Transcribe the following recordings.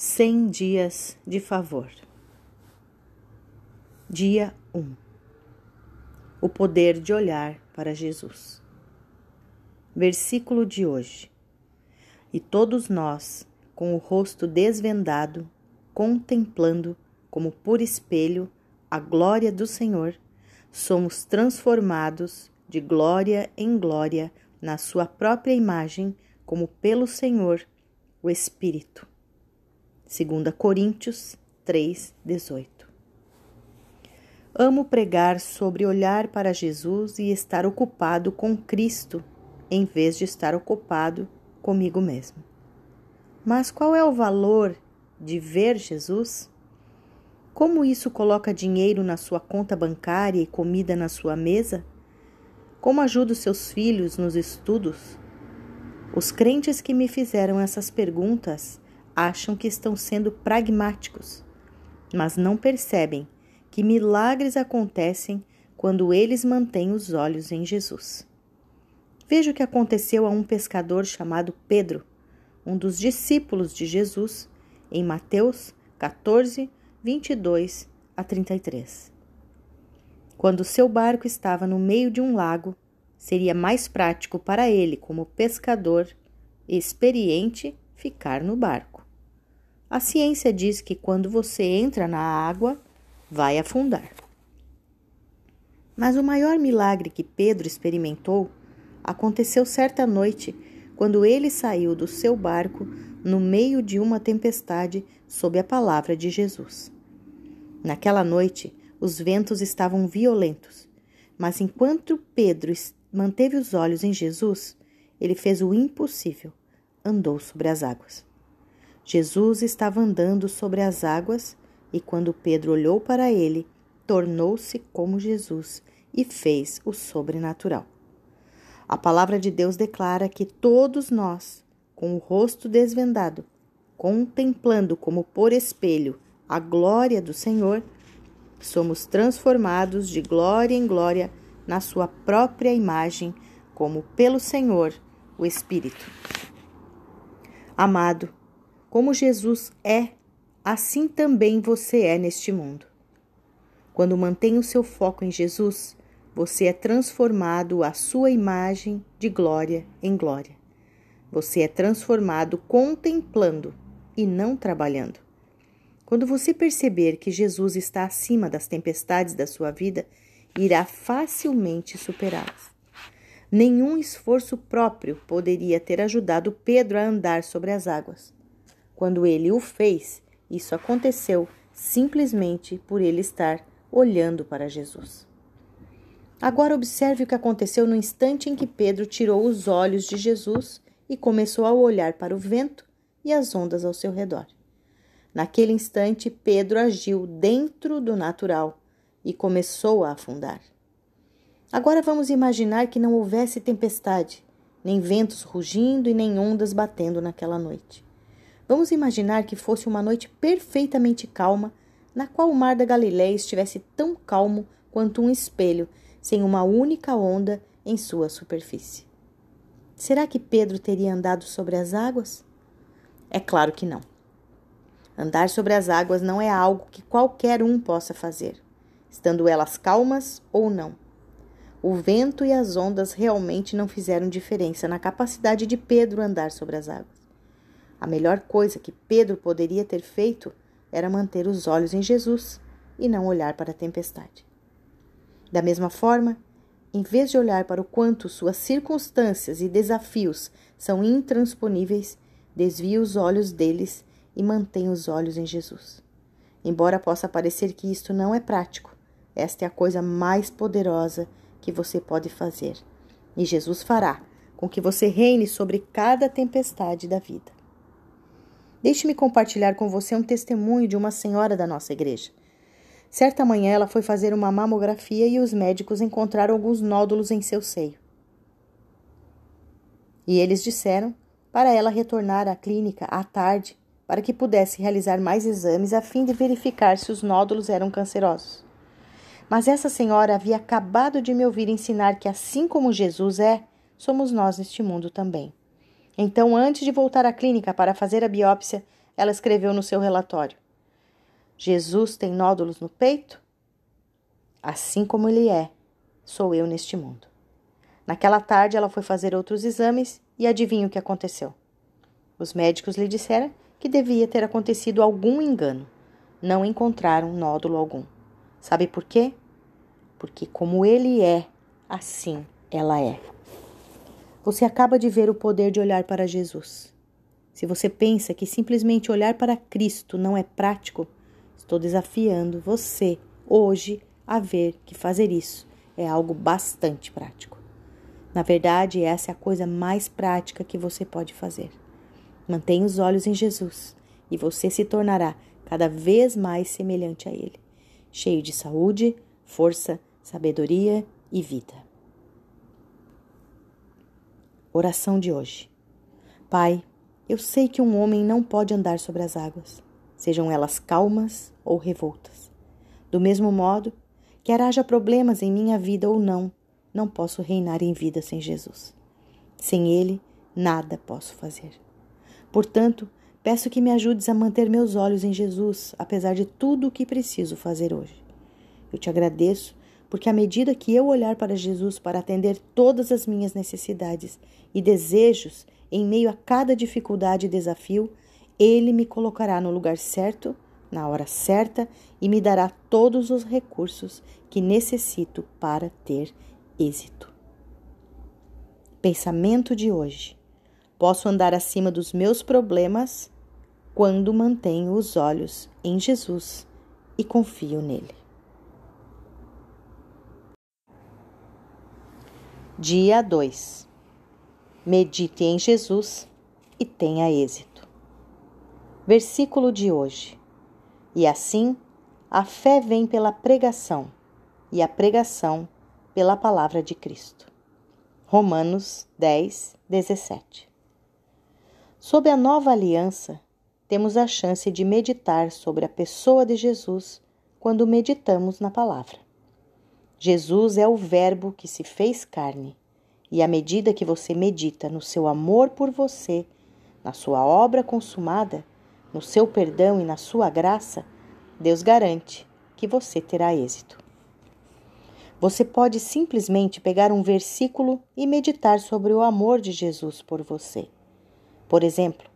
100 dias de favor. Dia 1. O poder de olhar para Jesus. Versículo de hoje. E todos nós, com o rosto desvendado, contemplando como por espelho a glória do Senhor, somos transformados de glória em glória na sua própria imagem, como pelo Senhor, o Espírito 2 Coríntios 3, 18. Amo pregar sobre olhar para Jesus e estar ocupado com Cristo, em vez de estar ocupado comigo mesmo. Mas qual é o valor de ver Jesus? Como isso coloca dinheiro na sua conta bancária e comida na sua mesa? Como ajuda os seus filhos nos estudos? Os crentes que me fizeram essas perguntas acham que estão sendo pragmáticos, mas não percebem que milagres acontecem quando eles mantêm os olhos em Jesus. Veja o que aconteceu a um pescador chamado Pedro, um dos discípulos de Jesus, em Mateus 14, 22 a 33. Quando seu barco estava no meio de um lago, seria mais prático para ele, como pescador experiente, ficar no barco. A ciência diz que quando você entra na água, vai afundar. Mas o maior milagre que Pedro experimentou aconteceu certa noite, quando ele saiu do seu barco no meio de uma tempestade sob a palavra de Jesus. Naquela noite, os ventos estavam violentos, mas enquanto Pedro manteve os olhos em Jesus, ele fez o impossível, andou sobre as águas. Jesus estava andando sobre as águas e, quando Pedro olhou para ele, tornou-se como Jesus e fez o sobrenatural. A palavra de Deus declara que todos nós, com o rosto desvendado, contemplando como por espelho a glória do Senhor, somos transformados de glória em glória na sua própria imagem, como pelo Senhor, o Espírito. Amado, como Jesus é, assim também você é neste mundo. Quando mantém o seu foco em Jesus, você é transformado à sua imagem de glória em glória. Você é transformado contemplando e não trabalhando. Quando você perceber que Jesus está acima das tempestades da sua vida, irá facilmente superá-las. Nenhum esforço próprio poderia ter ajudado Pedro a andar sobre as águas. Quando ele o fez, isso aconteceu simplesmente por ele estar olhando para Jesus. Agora observe o que aconteceu no instante em que Pedro tirou os olhos de Jesus e começou a olhar para o vento e as ondas ao seu redor. Naquele instante, Pedro agiu dentro do natural e começou a afundar. Agora vamos imaginar que não houvesse tempestade, nem ventos rugindo e nem ondas batendo naquela noite. Vamos imaginar que fosse uma noite perfeitamente calma, na qual o mar da Galiléia estivesse tão calmo quanto um espelho, sem uma única onda em sua superfície. Será que Pedro teria andado sobre as águas? É claro que não. Andar sobre as águas não é algo que qualquer um possa fazer, estando elas calmas ou não. O vento e as ondas realmente não fizeram diferença na capacidade de Pedro andar sobre as águas. A melhor coisa que Pedro poderia ter feito era manter os olhos em Jesus e não olhar para a tempestade. Da mesma forma, em vez de olhar para o quanto suas circunstâncias e desafios são intransponíveis, desvie os olhos deles e mantenha os olhos em Jesus. Embora possa parecer que isto não é prático, esta é a coisa mais poderosa que você pode fazer. E Jesus fará com que você reine sobre cada tempestade da vida. Deixe-me compartilhar com você um testemunho de uma senhora da nossa igreja. Certa manhã ela foi fazer uma mamografia e os médicos encontraram alguns nódulos em seu seio. E eles disseram para ela retornar à clínica à tarde para que pudesse realizar mais exames a fim de verificar se os nódulos eram cancerosos. Mas essa senhora havia acabado de me ouvir ensinar que, assim como Jesus é, somos nós neste mundo também. Então, antes de voltar à clínica para fazer a biópsia, ela escreveu no seu relatório: Jesus tem nódulos no peito? Assim como ele é, sou eu neste mundo. Naquela tarde, ela foi fazer outros exames e adivinha o que aconteceu. Os médicos lhe disseram que devia ter acontecido algum engano. Não encontraram nódulo algum. Sabe por quê? Porque, como ele é, assim ela é. Você acaba de ver o poder de olhar para Jesus. Se você pensa que simplesmente olhar para Cristo não é prático, estou desafiando você hoje a ver que fazer isso é algo bastante prático. Na verdade, essa é a coisa mais prática que você pode fazer. Mantenha os olhos em Jesus e você se tornará cada vez mais semelhante a Ele, cheio de saúde, força, sabedoria e vida. Oração de hoje. Pai, eu sei que um homem não pode andar sobre as águas, sejam elas calmas ou revoltas. Do mesmo modo, Quer haja problemas em minha vida ou não, não posso reinar em vida sem Jesus. Sem Ele, nada posso fazer. Portanto, peço que me ajudes a manter meus olhos em Jesus, apesar de tudo o que preciso fazer hoje. Eu te agradeço porque, à medida que eu olhar para Jesus para atender todas as minhas necessidades e desejos em meio a cada dificuldade e desafio, Ele me colocará no lugar certo na hora certa e me dará todos os recursos que necessito para ter êxito. Pensamento de hoje: posso andar acima dos meus problemas quando mantenho os olhos em Jesus e confio nele. Dia 2 Medite em Jesus e tenha êxito. Versículo de hoje. E assim, a fé vem pela pregação, e a pregação pela palavra de Cristo. Romanos 10, 17. Sob a nova aliança, temos a chance de meditar sobre a pessoa de Jesus quando meditamos na palavra. Jesus é o Verbo que se fez carne, e à medida que você medita no seu amor por você, na sua obra consumada, no seu perdão e na sua graça, Deus garante que você terá êxito. Você pode simplesmente pegar um versículo e meditar sobre o amor de Jesus por você. Por exemplo,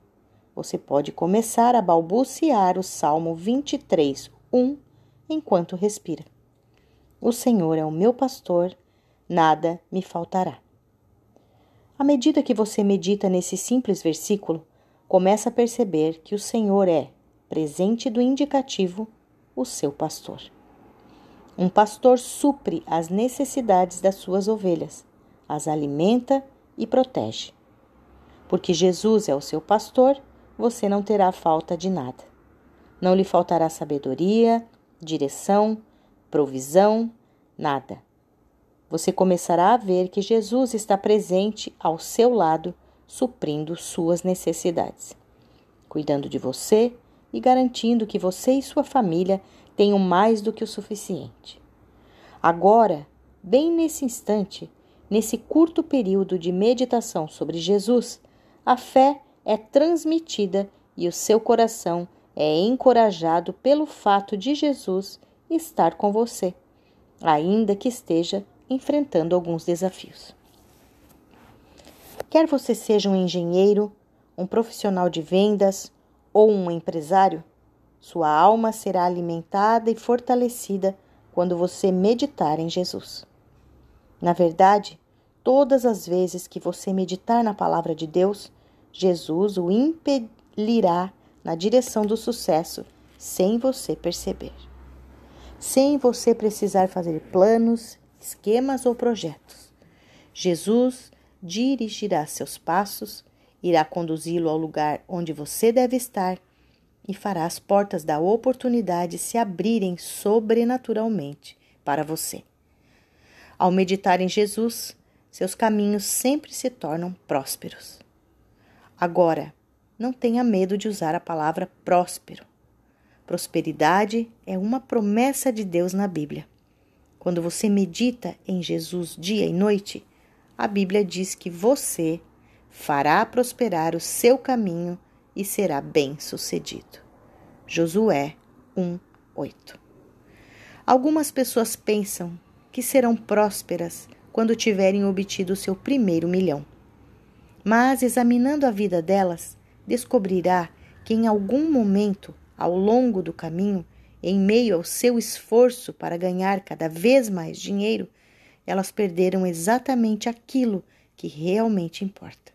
você pode começar a balbuciar o Salmo 23, 1 enquanto respira. O Senhor é o meu pastor, nada me faltará. À medida que você medita nesse simples versículo, começa a perceber que o Senhor é presente do indicativo, o seu pastor. Um pastor supre as necessidades das suas ovelhas, as alimenta e protege. Porque Jesus é o seu pastor, você não terá falta de nada. Não lhe faltará sabedoria, direção, provisão, nada. Você começará a ver que Jesus está presente ao seu lado suprindo suas necessidades, cuidando de você e garantindo que você e sua família tenham mais do que o suficiente. Agora, bem nesse instante, nesse curto período de meditação sobre Jesus, a fé é transmitida e o seu coração é encorajado pelo fato de Jesus estar com você, ainda que esteja enfrentando alguns desafios. Quer você seja um engenheiro, um profissional de vendas ou um empresário, sua alma será alimentada e fortalecida quando você meditar em Jesus. Na verdade, todas as vezes que você meditar na palavra de Deus, Jesus o impelirá na direção do sucesso sem você perceber. Sem você precisar fazer planos, esquemas ou projetos. Jesus dirigirá seus passos, irá conduzi-lo ao lugar onde você deve estar e fará as portas da oportunidade se abrirem sobrenaturalmente para você. Ao meditar em Jesus, seus caminhos sempre se tornam prósperos. Agora, não tenha medo de usar a palavra próspero. Prosperidade é uma promessa de Deus na Bíblia. Quando você medita em Jesus dia e noite, a Bíblia diz que você fará prosperar o seu caminho e será bem-sucedido. Josué 1, 8. Algumas pessoas pensam que serão prósperas quando tiverem obtido seu primeiro milhão. Mas, examinando a vida delas, descobrirá que em algum momento, ao longo do caminho, em meio ao seu esforço para ganhar cada vez mais dinheiro, elas perderam exatamente aquilo que realmente importa.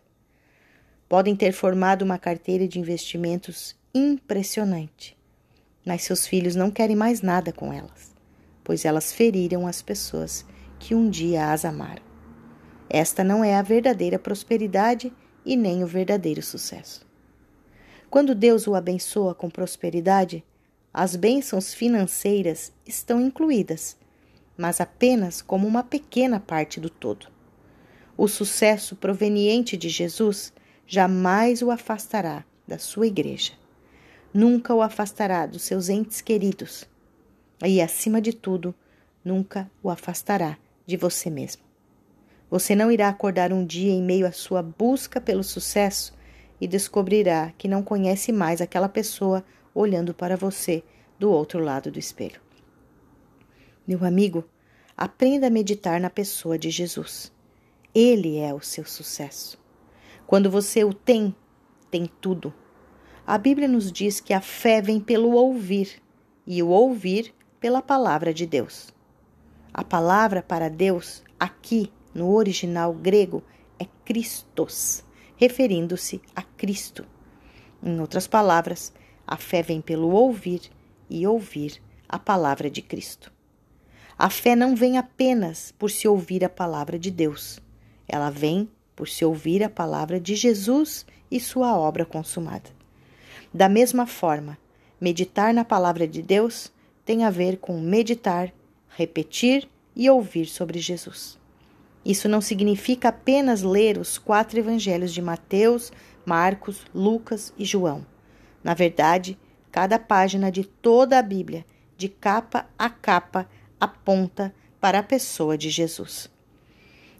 Podem ter formado uma carteira de investimentos impressionante, mas seus filhos não querem mais nada com elas, pois elas feriram as pessoas que um dia as amaram. Esta não é a verdadeira prosperidade e nem o verdadeiro sucesso. Quando Deus o abençoa com prosperidade, as bênçãos financeiras estão incluídas, mas apenas como uma pequena parte do todo. O sucesso proveniente de Jesus jamais o afastará da sua igreja. Nunca o afastará dos seus entes queridos. E, acima de tudo, nunca o afastará de você mesmo. Você não irá acordar um dia em meio à sua busca pelo sucesso e descobrirá que não conhece mais aquela pessoa olhando para você do outro lado do espelho. Meu amigo, aprenda a meditar na pessoa de Jesus. Ele é o seu sucesso. Quando você o tem, tem tudo. A Bíblia nos diz que a fé vem pelo ouvir e o ouvir pela palavra de Deus. A palavra para Deus, aqui no original grego, é Christos referindo-se a Cristo. Em outras palavras, a fé vem pelo ouvir e ouvir a palavra de Cristo. A fé não vem apenas por se ouvir a palavra de Deus, ela vem por se ouvir a palavra de Jesus e sua obra consumada. Da mesma forma, meditar na palavra de Deus tem a ver com meditar, repetir e ouvir sobre Jesus. Isso não significa apenas ler os quatro evangelhos de Mateus, Marcos, Lucas e João. Na verdade, cada página de toda a Bíblia, de capa a capa, aponta para a pessoa de Jesus.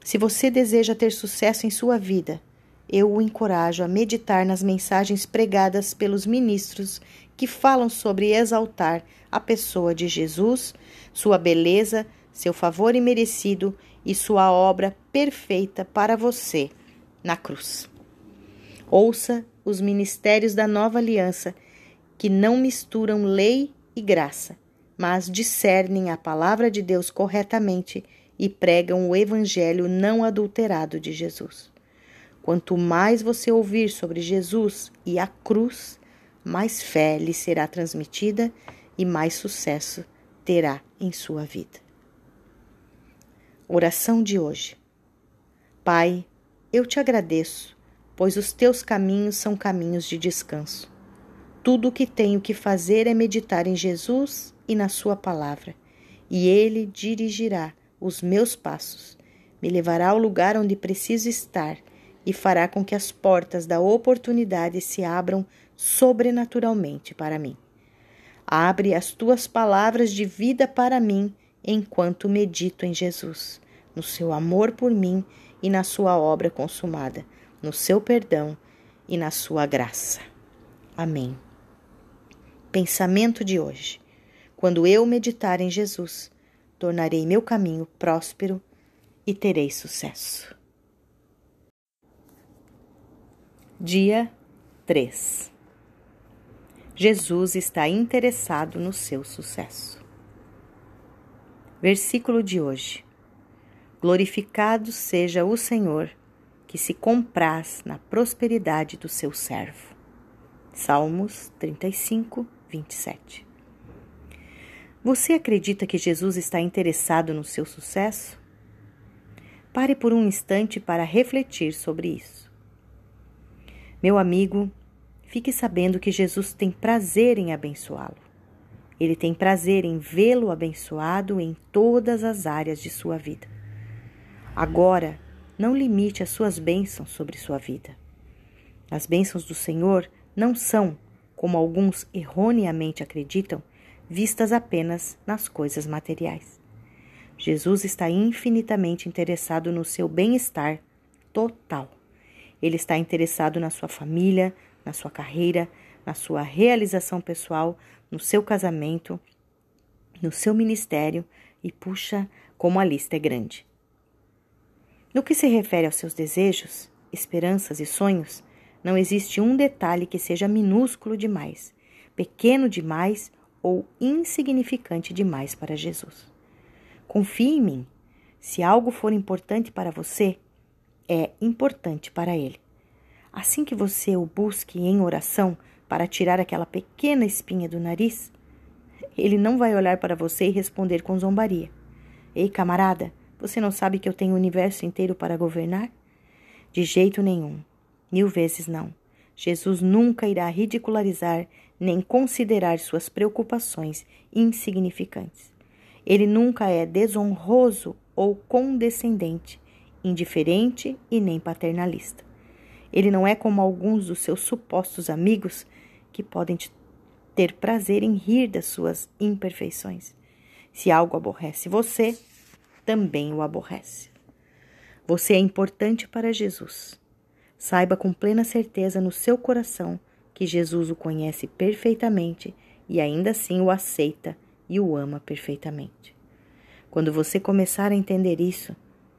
Se você deseja ter sucesso em sua vida, eu o encorajo a meditar nas mensagens pregadas pelos ministros que falam sobre exaltar a pessoa de Jesus, sua beleza, seu favor imerecido e sua obra perfeita para você na cruz. Ouça os ministérios da nova aliança, que não misturam lei e graça, mas discernem a palavra de Deus corretamente e pregam o evangelho não adulterado de Jesus. Quanto mais você ouvir sobre Jesus e a cruz, mais fé lhe será transmitida e mais sucesso terá em sua vida. Oração de hoje. Pai, eu te agradeço, pois os teus caminhos são caminhos de descanso. Tudo o que tenho que fazer é meditar em Jesus e na Sua palavra, e Ele dirigirá os meus passos, me levará ao lugar onde preciso estar e fará com que as portas da oportunidade se abram sobrenaturalmente para mim. Abre as tuas palavras de vida para mim enquanto medito em Jesus, no seu amor por mim e na sua obra consumada, no seu perdão e na sua graça. Amém. Pensamento de hoje. Quando eu meditar em Jesus, tornarei meu caminho próspero e terei sucesso. Dia 3 Jesus está interessado no seu sucesso. Versículo de hoje. Glorificado seja o Senhor, que se compraz na prosperidade do seu servo. Salmos 35, 27. Você acredita que Jesus está interessado no seu sucesso? Pare por um instante para refletir sobre isso. Meu amigo, fique sabendo que Jesus tem prazer em abençoá-lo. Ele tem prazer em vê-lo abençoado em todas as áreas de sua vida. Agora, não limite as suas bênçãos sobre sua vida. As bênçãos do Senhor não são, como alguns erroneamente acreditam, vistas apenas nas coisas materiais. Jesus está infinitamente interessado no seu bem-estar total. Ele está interessado na sua família, na sua carreira, na sua realização pessoal, no seu casamento, no seu ministério e puxa como a lista é grande. No que se refere aos seus desejos, esperanças e sonhos, não existe um detalhe que seja minúsculo demais, pequeno demais ou insignificante demais para Jesus. Confie em mim. Se algo for importante para você, é importante para Ele. Assim que você o busque em oração para tirar aquela pequena espinha do nariz, ele não vai olhar para você e responder com zombaria: Ei, camarada, você não sabe que eu tenho o universo inteiro para governar? De jeito nenhum. Mil vezes não. Jesus nunca irá ridicularizar nem considerar suas preocupações insignificantes. Ele nunca é desonroso ou condescendente, indiferente e nem paternalista. Ele não é como alguns dos seus supostos amigos que podem ter prazer em rir das suas imperfeições. Se algo aborrece você, também o aborrece. Você é importante para Jesus. Saiba com plena certeza no seu coração que Jesus o conhece perfeitamente e ainda assim o aceita e o ama perfeitamente. Quando você começar a entender isso,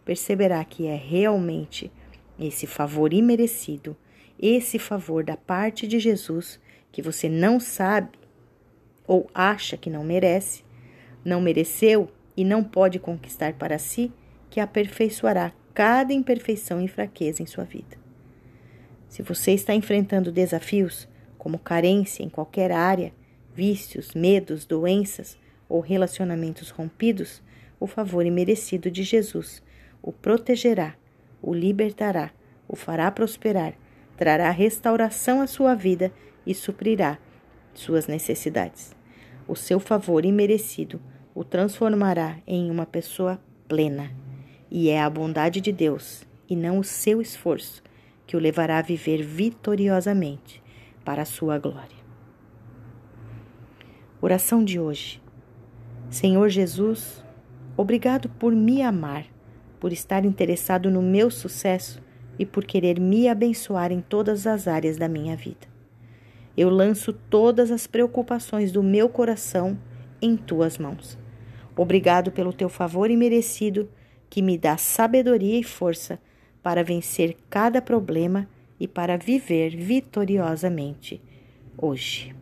perceberá que é realmente esse favor imerecido, esse favor da parte de Jesus que você não sabe ou acha que não merece, não mereceu e não pode conquistar para si, que aperfeiçoará cada imperfeição e fraqueza em sua vida. Se você está enfrentando desafios, como carência em qualquer área, vícios, medos, doenças ou relacionamentos rompidos, o favor imerecido de Jesus o protegerá, o libertará, o fará prosperar, trará restauração à sua vida e suprirá suas necessidades. O seu favor imerecido o transformará em uma pessoa plena, e é a bondade de Deus e não o seu esforço que o levará a viver vitoriosamente para a sua glória. Oração de hoje. Senhor Jesus, obrigado por me amar, por estar interessado no meu sucesso e por querer me abençoar em todas as áreas da minha vida. Eu lanço todas as preocupações do meu coração em tuas mãos. Obrigado pelo teu favor imerecido que me dá sabedoria e força para vencer cada problema e para viver vitoriosamente hoje.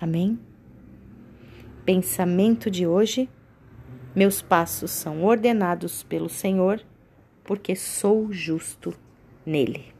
Amém? Pensamento de hoje: Meus passos são ordenados pelo Senhor, porque sou justo nele.